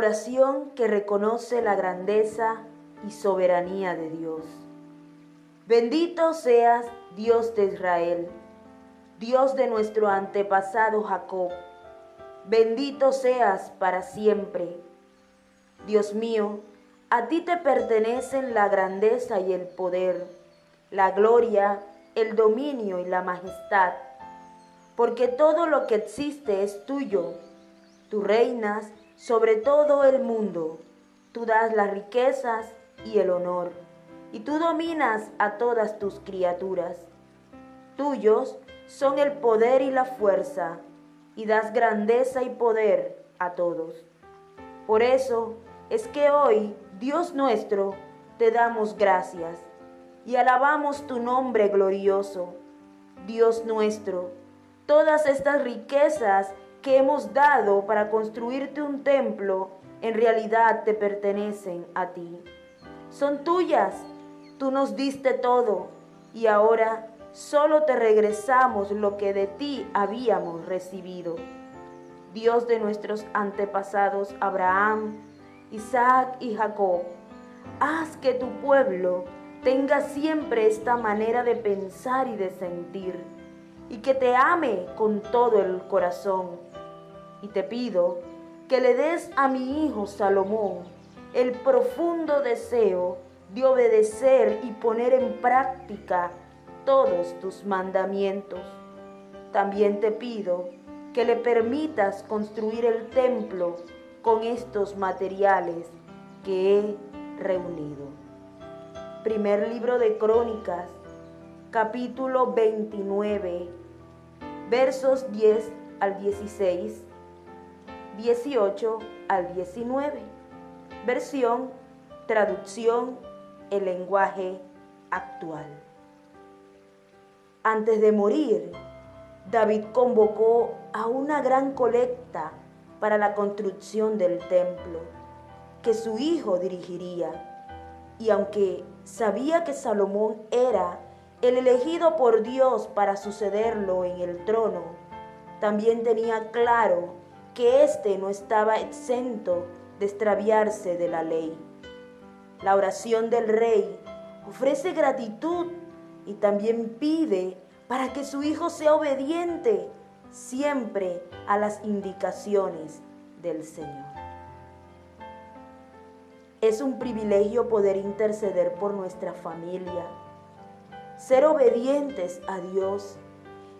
Oración que reconoce la grandeza y soberanía de Dios. Bendito seas, Dios de Israel, Dios de nuestro antepasado Jacob. Bendito seas para siempre. Dios mío, a ti te pertenecen la grandeza y el poder, la gloria, el dominio y la majestad, porque todo lo que existe es tuyo. Tú reinas sobre todo el mundo. Tú das las riquezas y el honor, y tú dominas a todas tus criaturas. Tuyos son el poder y la fuerza, y das grandeza y poder a todos. Por eso es que hoy, Dios nuestro, te damos gracias y alabamos tu nombre glorioso. Dios nuestro, todas estas riquezas que hemos dado para construirte un templo en realidad te pertenecen a ti. Son tuyas, tú nos diste todo y ahora solo te regresamos lo que de ti habíamos recibido. Dios de nuestros antepasados Abraham, Isaac y Jacob, haz que tu pueblo tenga siempre esta manera de pensar y de sentir y que te ame con todo el corazón y te pido que le des a mi hijo Salomón el profundo deseo de obedecer y poner en práctica todos tus mandamientos. También te pido que le permitas construir el templo con estos materiales que he reunido. Primer libro de Crónicas, capítulo 29, versos 10 al 16 18 al 19. Versión, traducción, el lenguaje actual. Antes de morir, David convocó a una gran colecta para la construcción del templo que su hijo dirigiría. Y aunque sabía que Salomón era el elegido por Dios para sucederlo en el trono, también tenía claro que éste no estaba exento de extraviarse de la ley. La oración del rey ofrece gratitud y también pide para que su hijo sea obediente siempre a las indicaciones del Señor. Es un privilegio poder interceder por nuestra familia. Ser obedientes a Dios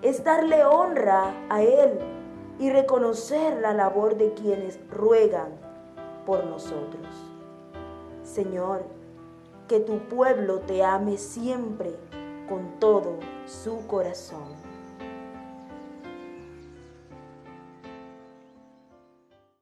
es darle honra a Él y reconocer la labor de quienes ruegan por nosotros. Señor, que tu pueblo te ame siempre con todo su corazón.